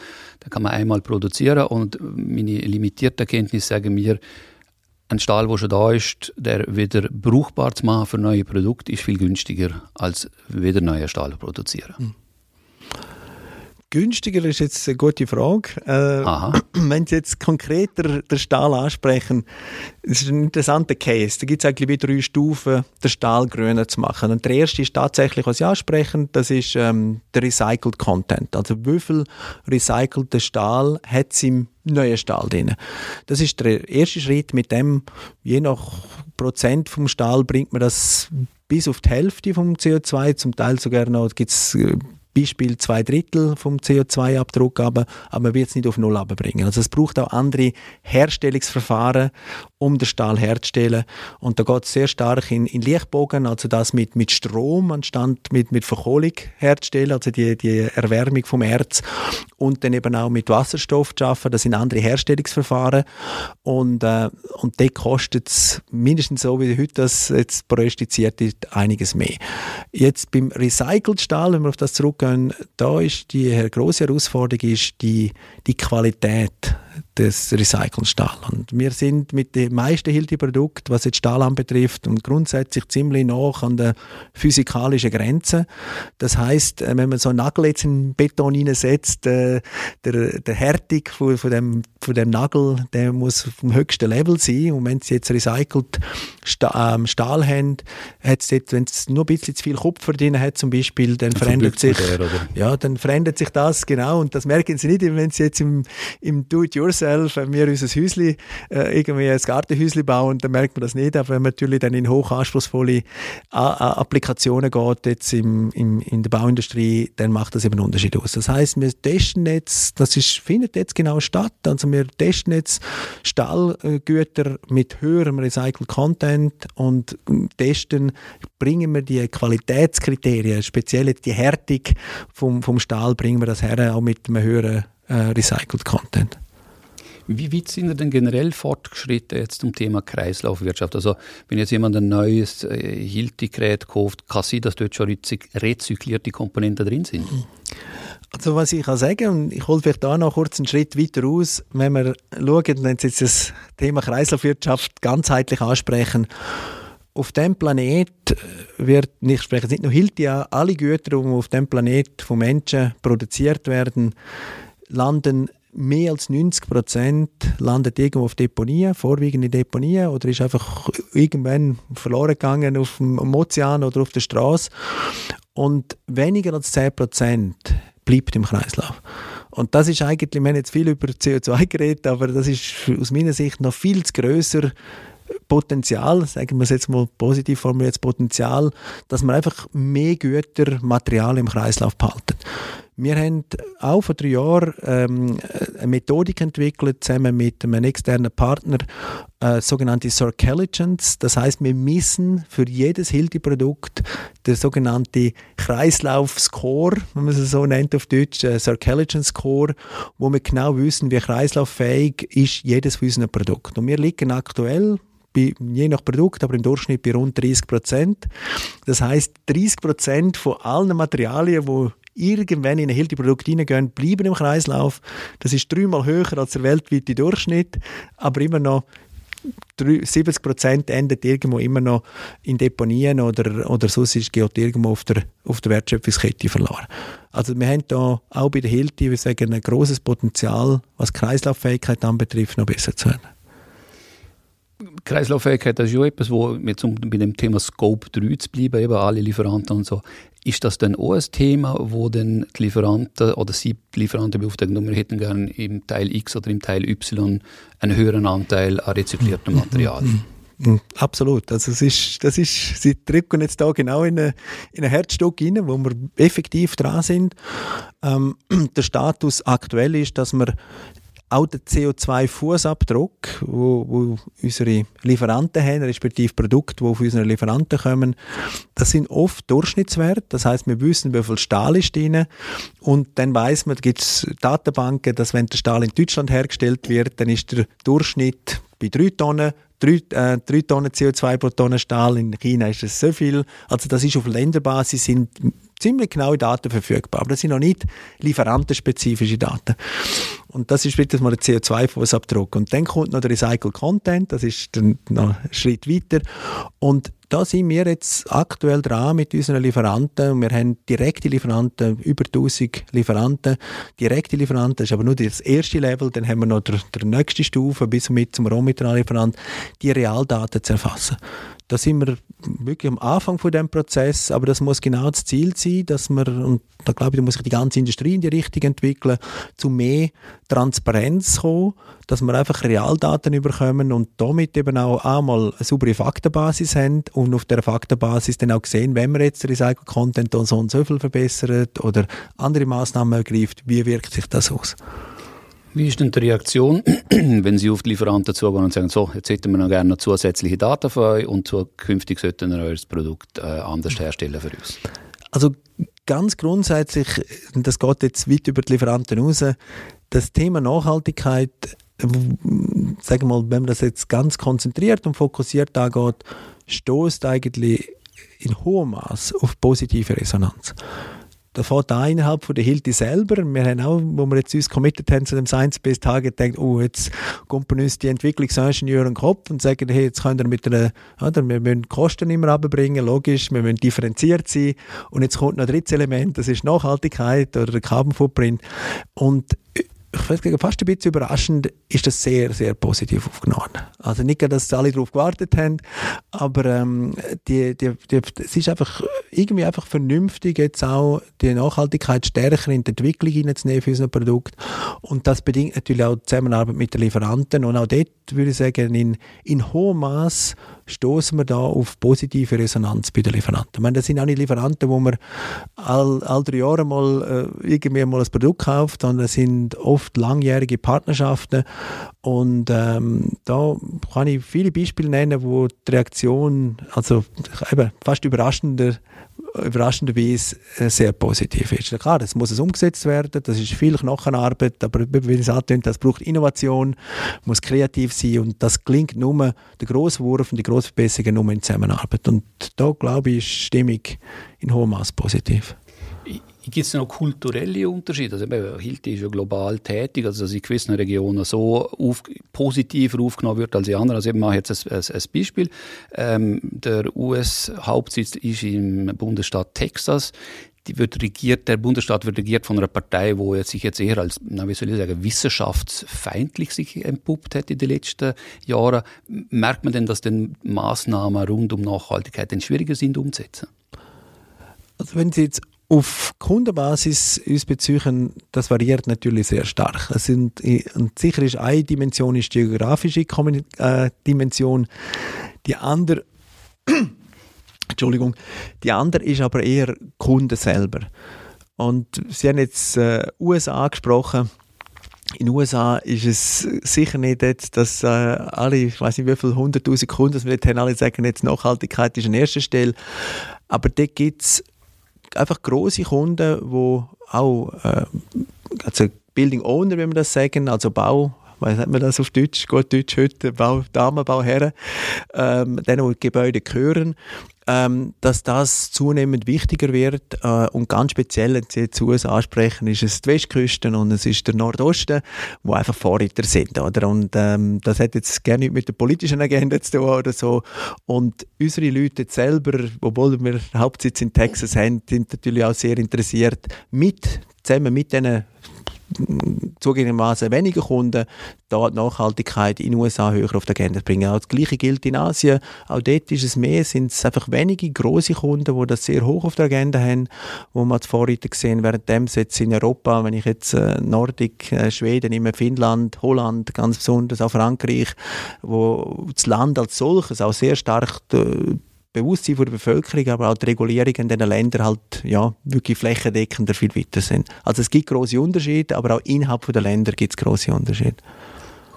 den kann man einmal produzieren und meine limitierten Kenntnisse sagen mir, ein Stahl, der schon da ist, der wieder brauchbar zu machen für neue Produkte, ist viel günstiger, als wieder neuen Stahl zu produzieren. Hm. Günstiger ist jetzt eine gute Frage. Äh, wenn Sie jetzt konkreter den Stahl ansprechen, das ist ein interessanter Case. Da gibt es eigentlich wie drei Stufen, den Stahl grüner zu machen. Und der erste ist tatsächlich, was Sie ansprechen, das ist ähm, der Recycled Content. Also wie viel recycelten Stahl hat es im neuen Stahl drin. Das ist der erste Schritt. Mit dem, je nach Prozent vom Stahl, bringt man das bis auf die Hälfte vom CO2, zum Teil sogar noch, gibt es äh, Beispiel zwei Drittel vom CO2-Abdruck, aber, aber man wird es nicht auf Null bringen. Also es braucht auch andere Herstellungsverfahren, um den Stahl herzustellen. Und da geht es sehr stark in, in Lichtbogen, also das mit, mit Strom anstatt mit, mit Verkohlung herzustellen, also die, die Erwärmung vom Erz und dann eben auch mit Wasserstoff zu arbeiten. Das sind andere Herstellungsverfahren und, äh, und dort kostet es mindestens so, wie heute das jetzt prognostiziert ist, einiges mehr. Jetzt beim Recycled Stahl, wenn wir auf das zurückgehen, da ist die große Herausforderung ist die, die Qualität des recycelten Stahl. Und wir sind mit den meisten Hilti-Produkten, was jetzt Stahl anbetrifft, und grundsätzlich ziemlich nah an der physikalischen Grenze. Das heißt, äh, wenn man so einen Nagel jetzt in Beton hineinsetzt, äh, der, der Härtung von, von, dem, von dem Nagel, der muss vom höchsten Level sein. Und wenn Sie jetzt recycelt ähm, Stahl haben, hat's dort, wenn es nur ein bisschen zu viel Kupfer drin hat zum Beispiel, dann verändert sich, der, ja, dann verändert sich das, genau. Und das merken Sie nicht, wenn Sie jetzt im, im Do-it-yourself self, wenn wir unser Häuschen, äh, irgendwie ein Gartenhäuschen bauen, dann merkt man das nicht. Aber wenn man natürlich dann in hochanspruchsvolle Applikationen geht, jetzt im, im, in der Bauindustrie, dann macht das eben einen Unterschied aus. Das heißt, wir testen jetzt, das ist, findet jetzt genau statt. Also wir testen jetzt Stahlgüter mit höherem Recycled Content und testen, bringen wir die Qualitätskriterien, speziell die Härtung vom, vom Stahl, bringen wir das her, auch mit einem höheren äh, Recycled Content. Wie weit sind denn generell fortgeschritten jetzt zum Thema Kreislaufwirtschaft? Also wenn jetzt jemand ein neues äh, Hilti-Gerät kauft, kann sein, dass dort schon rezyklierte Komponenten drin sind? Also was ich kann sagen, und ich hole vielleicht da noch kurz einen Schritt weiter aus, wenn wir schauen, wenn Sie jetzt das Thema Kreislaufwirtschaft ganzheitlich ansprechen, auf dem Planet wird, ich spreche nicht nur Hilti an, alle Güter, die auf dem Planet von Menschen produziert werden, landen mehr als 90 Prozent landet irgendwo auf Deponien, vorwiegend in Deponien oder ist einfach irgendwann verloren gegangen auf dem Ozean oder auf der Straße. Und weniger als 10 Prozent bleibt im Kreislauf. Und das ist eigentlich, wir haben jetzt viel über CO2 geredet, aber das ist aus meiner Sicht noch viel zu grösser Potenzial, sagen wir es jetzt mal positiv formuliert, Potenzial, dass man einfach mehr Güter, Material im Kreislauf behalten. Wir haben auch vor drei Jahren ähm, eine Methodik entwickelt, zusammen mit einem externen Partner, äh, sogenannte Circelligence. Das heißt, wir messen für jedes Hilti-Produkt der sogenannte Kreislauf-Score, wenn man es so nennt auf Deutsch, äh, Circelligence-Score, wo wir genau wissen, wie kreislauffähig ist jedes von unseren Produkten. Und wir liegen aktuell bei, je nach Produkt, aber im Durchschnitt bei rund 30 Prozent. Das heißt, 30 Prozent von allen Materialien, die irgendwann in ein Hilti-Produkt reingehen, bleiben im Kreislauf. Das ist dreimal höher als der weltweite Durchschnitt, aber immer noch 70 Prozent endet irgendwo immer noch in Deponien oder, oder sonst ist, geht irgendwo auf der, auf der Wertschöpfungskette verloren. Also wir haben da auch bei der Hilti, wir sagen, ein großes Potenzial, was Kreislauffähigkeit anbetrifft, noch besser zu werden. Kreislauffähigkeit, das ist ja etwas, wo jetzt um bei dem Thema Scope 3 zu bleiben, eben alle Lieferanten und so, ist das dann auch ein Thema, wo dann die Lieferanten oder Sie die Lieferanten beauftragen, wir hätten gerne im Teil X oder im Teil Y einen höheren Anteil an rezykliertem Material? Mhm. Mhm. Absolut. Also es ist, das ist, Sie drücken jetzt da genau in, eine, in ein Herzstück rein, wo wir effektiv dran sind. Ähm, der Status aktuell ist, dass wir auch der CO2-Fußabdruck, wo, wo unsere Lieferanten haben, respektive Produkte, die von unseren Lieferanten kommen, das sind oft Durchschnittswerte. Das heißt, wir wissen, wie viel Stahl ist drin. Und dann weiß man, da gibt es Datenbanken, dass wenn der Stahl in Deutschland hergestellt wird, dann ist der Durchschnitt bei 3 Tonnen 3, äh, 3 Tonnen CO2 pro Tonne Stahl, in China ist das so viel. Also das ist auf Länderbasis sind ziemlich genaue Daten verfügbar, aber das sind noch nicht lieferantenspezifische Daten. Und das ist wirklich mal der CO2-Fußabdruck. Und dann kommt noch der Recycle Content, das ist dann noch ein Schritt weiter. Und da sind wir jetzt aktuell dran mit unseren Lieferanten. Wir haben direkte Lieferanten, über 1000 Lieferanten. Direkte Lieferanten ist aber nur das erste Level. Dann haben wir noch die nächste Stufe bis mit zum Rohminerallieferant, die Realdaten zu erfassen. Da sind wir wirklich am Anfang von dem Prozess, aber das muss genau das Ziel sein, dass wir, und da glaube ich, da muss sich die ganze Industrie in die Richtung entwickeln, zu mehr Transparenz kommen, dass wir einfach Realdaten überkommen und damit eben auch einmal eine saubere Faktenbasis haben und auf der Faktenbasis dann auch sehen, wenn wir jetzt Recycle Content so und so viel verbessert oder andere Maßnahmen ergreift, wie wirkt sich das aus? Wie ist denn die Reaktion, wenn Sie auf die Lieferanten zugehen und sagen, so, jetzt hätten wir noch gerne noch zusätzliche Daten von euch und zukünftig sollten wir euer Produkt äh, anders herstellen für uns? Also ganz grundsätzlich, das geht jetzt weit über die Lieferanten raus, das Thema Nachhaltigkeit, sagen wir mal, wenn man das jetzt ganz konzentriert und fokussiert angeht, stößt eigentlich in hohem Maß auf positive Resonanz da fährt da innerhalb von der Hilti selber. Wir haben auch, wo wir jetzt uns committed haben zu dem Science-Based Target, gedacht, oh, jetzt kommt uns die Entwicklungsingenieure in den Kopf und sagen, hey, jetzt können wir mit einer, oder, wir müssen Kosten immer runterbringen, logisch, wir müssen differenziert sein. Und jetzt kommt noch ein drittes Element, das ist Nachhaltigkeit oder der Carbon Footprint. Und ich weiß nicht, fast ein bisschen überraschend, ist das sehr, sehr positiv aufgenommen. Also nicht, dass alle darauf gewartet haben, aber ähm, die, die, die, es ist einfach irgendwie einfach vernünftig, jetzt auch die Nachhaltigkeit stärker in die Entwicklung hineinzunehmen für unser Produkt. Und das bedingt natürlich auch die Zusammenarbeit mit den Lieferanten. Und auch dort würde ich sagen, in, in hohem Maß stoßen wir da auf positive Resonanz bei den Lieferanten. Ich meine, das sind auch nicht Lieferanten, wo man all, all drei Jahre mal äh, irgendwie mal ein Produkt kauft, sondern das sind oft langjährige Partnerschaften und ähm, da kann ich viele Beispiele nennen, wo die Reaktion also eben fast überraschender überraschenderweise äh, sehr positiv ist. Klar, das muss es umgesetzt werden, das ist viel Knochenarbeit, aber wie es antönt, das braucht Innovation, muss kreativ sein und das klingt nur, der Grosswurf und die Grossverbesserung nur in Zusammenarbeit. Und da, glaube ich, ist die Stimmung in hohem Maß positiv. Gibt es noch kulturelle Unterschiede? Also, Hilti ist ja global tätig, also dass in gewissen Regionen so auf, positiver aufgenommen wird als in anderen. Also ich mache jetzt ein, ein Beispiel. Ähm, der US-Hauptsitz ist im Bundesstaat Texas. Die wird regiert, der Bundesstaat wird regiert von einer Partei, die sich jetzt eher als, na, wie soll ich sagen, wissenschaftsfeindlich sich entpuppt hat in den letzten Jahren. Merkt man denn, dass denn Maßnahmen rund um Nachhaltigkeit denn schwieriger sind umzusetzen? Also wenn Sie jetzt auf Kundenbasis uns beziehen, das variiert natürlich sehr stark. Es sind, und sicher ist eine Dimension ist die geografische äh, Dimension, die andere Entschuldigung, die andere ist aber eher Kunden selber. Und Sie haben jetzt äh, USA angesprochen. In den USA ist es sicher nicht jetzt, dass äh, alle, ich weiß nicht wie viele hunderttausend Kunden, wir nicht haben, alle sagen, jetzt Nachhaltigkeit ist an erster Stelle. Aber dort gibt es einfach große Kunden, die auch, äh, also Building Owner, wenn wir das sagen, also Bau, was hat man das auf Deutsch, gut Deutsch heute, Bau, Damenbauherren, ähm, denen, die Gebäude gehören, ähm, dass das zunehmend wichtiger wird äh, und ganz speziell, wenn Sie jetzt US ansprechen, ist es die Westküste und es ist der Nordosten, wo einfach Vorreiter sind, oder? Und ähm, das hat jetzt gerne nicht mit der politischen Agenda zu tun oder so. Und unsere Leute selber, obwohl wir Hauptsitz in Texas haben, sind natürlich auch sehr interessiert, mit zusammen mit diesen zugegebenermaßen weniger Kunden da die Nachhaltigkeit in den USA höher auf die Agenda bringen. Auch das Gleiche gilt in Asien. Auch dort ist es mehr, sind es einfach wenige große Kunden, die das sehr hoch auf der Agenda haben, wo man als Vorreiter gesehen, während jetzt in Europa, wenn ich jetzt äh, Nordik, äh, Schweden nehme, Finnland, Holland, ganz besonders auch Frankreich, wo das Land als solches auch sehr stark äh, Bewusstsein der Bevölkerung, aber auch die Regulierungen in diesen Ländern halt ja, wirklich flächendeckender viel weiter sind. Also es gibt große Unterschiede, aber auch innerhalb der Länder gibt es große Unterschiede.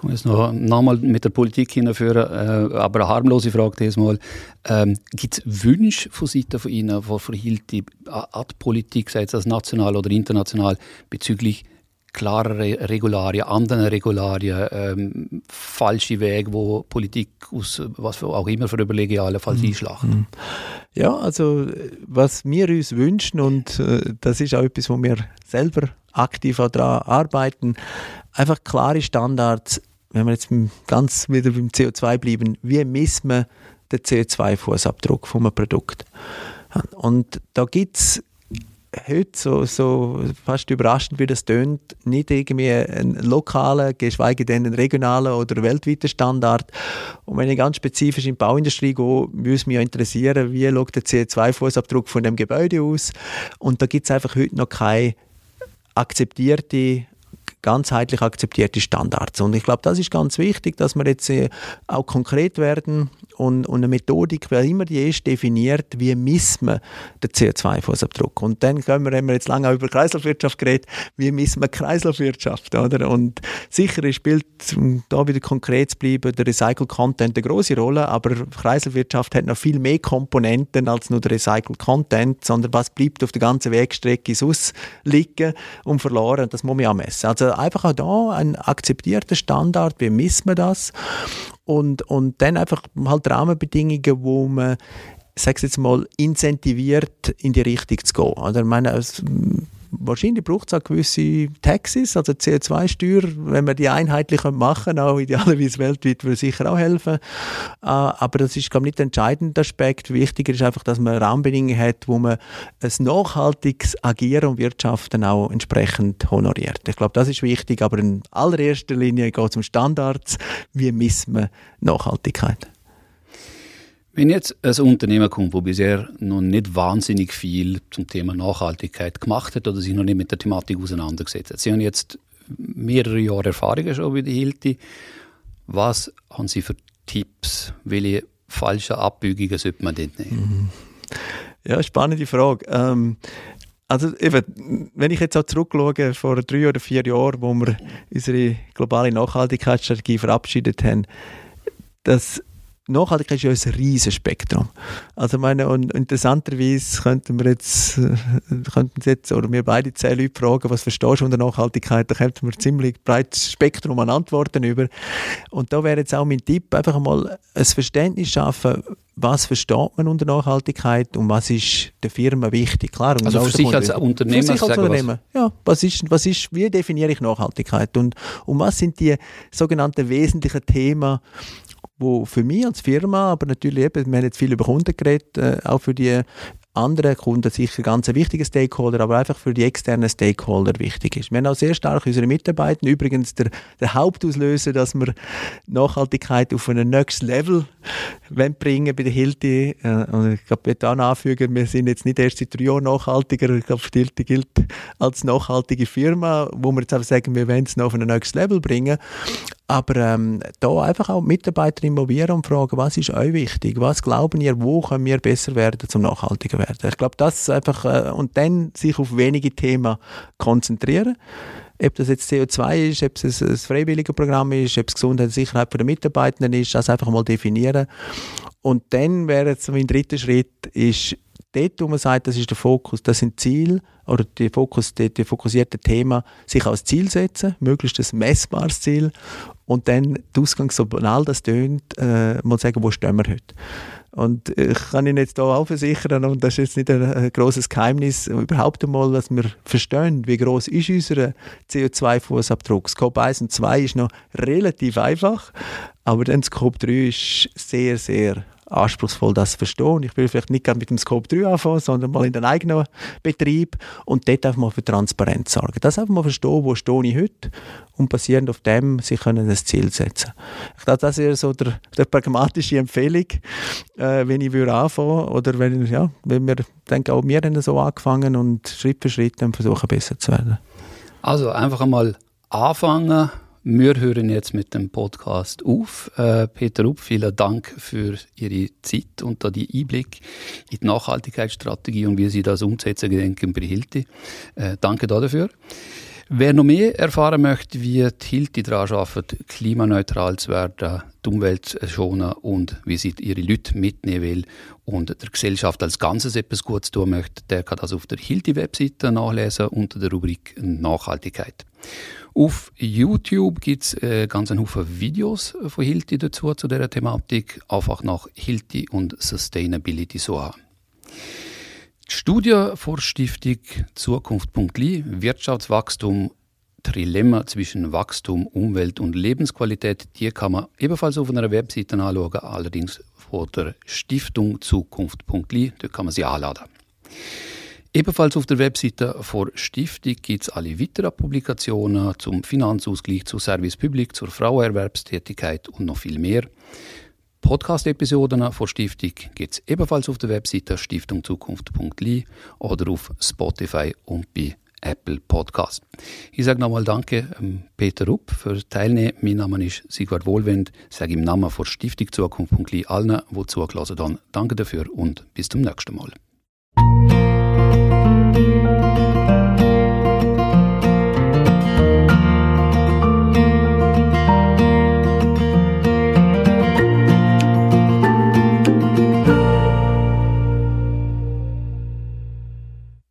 Ich muss noch nochmal mit der Politik hinführen, äh, aber eine harmlose Frage diesmal. Ähm, gibt es Wünsche von Seiten von Ihnen, von Hilti, an die Politik, sei es national oder international, bezüglich klarere Regularien, andere Regularien, ähm, falsche Wege, wo Politik aus was auch immer für Überlegungen allenfalls mhm. Mhm. Ja, also was wir uns wünschen und äh, das ist auch etwas, wo wir selber aktiv daran arbeiten, einfach klare Standards, wenn wir jetzt ganz wieder beim CO2 bleiben, wie misst man den CO2-Fußabdruck von einem Produkt? Und da gibt es heute, so, so fast überraschend wie das tönt, nicht irgendwie einen lokalen, geschweige denn einen regionalen oder weltweiten Standard. Und wenn ich ganz spezifisch in die Bauindustrie gehe, würde mich ja interessieren, wie schaut der CO2-Fußabdruck von dem Gebäude aus. Und da gibt es einfach heute noch keine akzeptierte ganzheitlich akzeptierte Standards. Und ich glaube, das ist ganz wichtig, dass wir jetzt äh, auch konkret werden und, und eine Methodik, wer immer die ist, definiert, wie misst man den CO2-Fußabdruck. Und dann können wir, haben wir jetzt lange auch über Kreislaufwirtschaft geredet, wie misst man Kreislaufwirtschaft, oder? Und sicher spielt, um da wieder konkret zu bleiben, der Recycled Content eine große Rolle, aber Kreislaufwirtschaft hat noch viel mehr Komponenten als nur der Recycled Content, sondern was bleibt auf der ganzen Wegstrecke aus liegen und verloren, das muss man auch messen. Also einfach auch da ein akzeptierter Standard, wie misst man das? und, und dann einfach halt Rahmenbedingungen, wo man sage jetzt mal, incentiviert, in die Richtung zu gehen. Also ich meine, wahrscheinlich braucht es auch gewisse Taxis, also CO2-Steuer, wenn wir die einheitlich machen auch idealerweise weltweit, würde sicher auch helfen. Äh, aber das ist, glaube ich, nicht der entscheidende Aspekt. Wichtiger ist einfach, dass man Rahmenbedingungen hat, wo man ein nachhaltiges Agieren und Wirtschaften auch entsprechend honoriert. Ich glaube, das ist wichtig, aber in allererster Linie geht es um Standards. Wie misst man Nachhaltigkeit? Wenn jetzt ein Unternehmen kommt, wo bisher noch nicht wahnsinnig viel zum Thema Nachhaltigkeit gemacht hat oder sich noch nicht mit der Thematik auseinandergesetzt hat, Sie haben jetzt mehrere Jahre Erfahrung schon bei der Hilti. Was haben Sie für Tipps? Welche falschen Abbiegungen sollte man dort nehmen? Mhm. Ja, spannende Frage. Ähm, also eben, wenn ich jetzt auch zurückschaue, vor drei oder vier Jahren, wo wir unsere globale Nachhaltigkeitsstrategie verabschiedet haben, dass Nachhaltigkeit ist ja ein riesiges Spektrum. Also meine, und interessanterweise könnten wir jetzt, äh, könnten jetzt, oder wir beide zehn Leute fragen, was verstehst du unter Nachhaltigkeit, da könnten wir ein ziemlich breites Spektrum an Antworten über. Und da wäre jetzt auch mein Tipp, einfach mal ein Verständnis schaffen, was versteht man unter Nachhaltigkeit und was ist der Firma wichtig? Klar, also für sich als Unternehmer, für sich als Unternehmer. Was. Ja, was ist, was ist, wie definiere ich Nachhaltigkeit und, und was sind die sogenannten wesentlichen Themen, wo für mich als Firma, aber natürlich eben, wir haben jetzt viel über Kunden geredet, äh, auch für die anderen Kunden sicher ganz ein wichtiger Stakeholder, aber einfach für die externen Stakeholder wichtig ist. Wir haben auch sehr stark unsere Mitarbeiter, übrigens der, der Hauptauslöser, dass wir Nachhaltigkeit auf ein nächstes Level bringen bei der Hilti. Äh, und ich glaube, ich da anfügen, wir sind jetzt nicht erst seit drei Jahren nachhaltiger. Ich glaube, Hilti gilt als nachhaltige Firma, wo wir jetzt einfach sagen, wir wollen es noch auf ein nächstes Level bringen. Aber ähm, da einfach auch Mitarbeiter involvieren und fragen, was ist euch wichtig? Was glauben ihr, wo können wir besser werden, zum nachhaltiger werden? Ich glaube, das einfach, äh, und dann sich auf wenige Themen konzentrieren. Ob das jetzt CO2 ist, ob es ein, freiwilliges Programm ist, ob es Gesundheit und Sicherheit der Mitarbeitenden ist, das einfach mal definieren. Und dann wäre jetzt mein dritter Schritt, ist dort, wo man sagt, das ist der Fokus, das sind Ziele, oder die, Fokus, die, die fokussierte Thema sich als Ziel setzen, möglichst ein messbares Ziel und dann die Ausgang, so banal das tönt, äh, mal sagen, wo stehen wir heute. Und ich kann Ihnen jetzt hier auch versichern, und das ist jetzt nicht ein, grosses Geheimnis, überhaupt einmal, dass wir verstehen, wie groß ist unser CO2-Fußabdruck. Scope 1 und 2 ist noch relativ einfach, aber dann Scope 3 ist sehr, sehr anspruchsvoll, das verstehen. Ich will vielleicht nicht mit dem Scope 3 anfangen, sondern mal in den eigenen Betrieb und dort einfach mal für Transparenz sorgen. Das einfach mal verstehen, wo stehe ich heute und basierend auf dem sie können ein Ziel setzen. Ich glaube, das ist so der, der pragmatische Empfehlung, äh, wenn ich würde anfangen oder wenn, ja, wenn wir, denke auch wir haben so angefangen und Schritt für Schritt dann versuchen besser zu werden. Also einfach einmal anfangen wir hören jetzt mit dem Podcast auf. Äh, Peter Rupp, vielen Dank für Ihre Zeit und da die Einblick in die Nachhaltigkeitsstrategie und wie Sie das umsetzen gedenken bei Hilti. Äh, danke dafür. Wer noch mehr erfahren möchte, wie die Hilti daran arbeitet, klimaneutral zu werden, die Umwelt schonen und wie sie ihre Leute mitnehmen will und der Gesellschaft als Ganzes etwas Gutes tun möchte, der kann das auf der Hilti-Webseite nachlesen unter der Rubrik Nachhaltigkeit. Auf YouTube gibt es äh, ganz einen Haufen Videos von Hilti dazu, zu dieser Thematik. Einfach nach Hilti und Sustainability suchen. Die Studie vor Stiftung Zukunft.li Wirtschaftswachstum Trilemma zwischen Wachstum, Umwelt und Lebensqualität, die kann man ebenfalls auf einer Webseite anschauen, allerdings von der Stiftung Zukunft.li, da kann man sie anladen. Ebenfalls auf der Webseite vor Stiftung gibt es alle weiteren Publikationen zum Finanzausgleich, zu Service Public, zur Frauenerwerbstätigkeit und noch viel mehr. Podcast-Episoden vor Stiftung gibt es ebenfalls auf der Webseite stiftungzukunft.li oder auf Spotify und bei Apple Podcast. Ich sage nochmal Danke ähm, Peter Rupp für das Teilnehmen. Mein Name ist Sigvard Wohlwend. Ich sage im Namen von Stiftung Zukunft.li allen, die zugelassen haben. Danke dafür und bis zum nächsten Mal.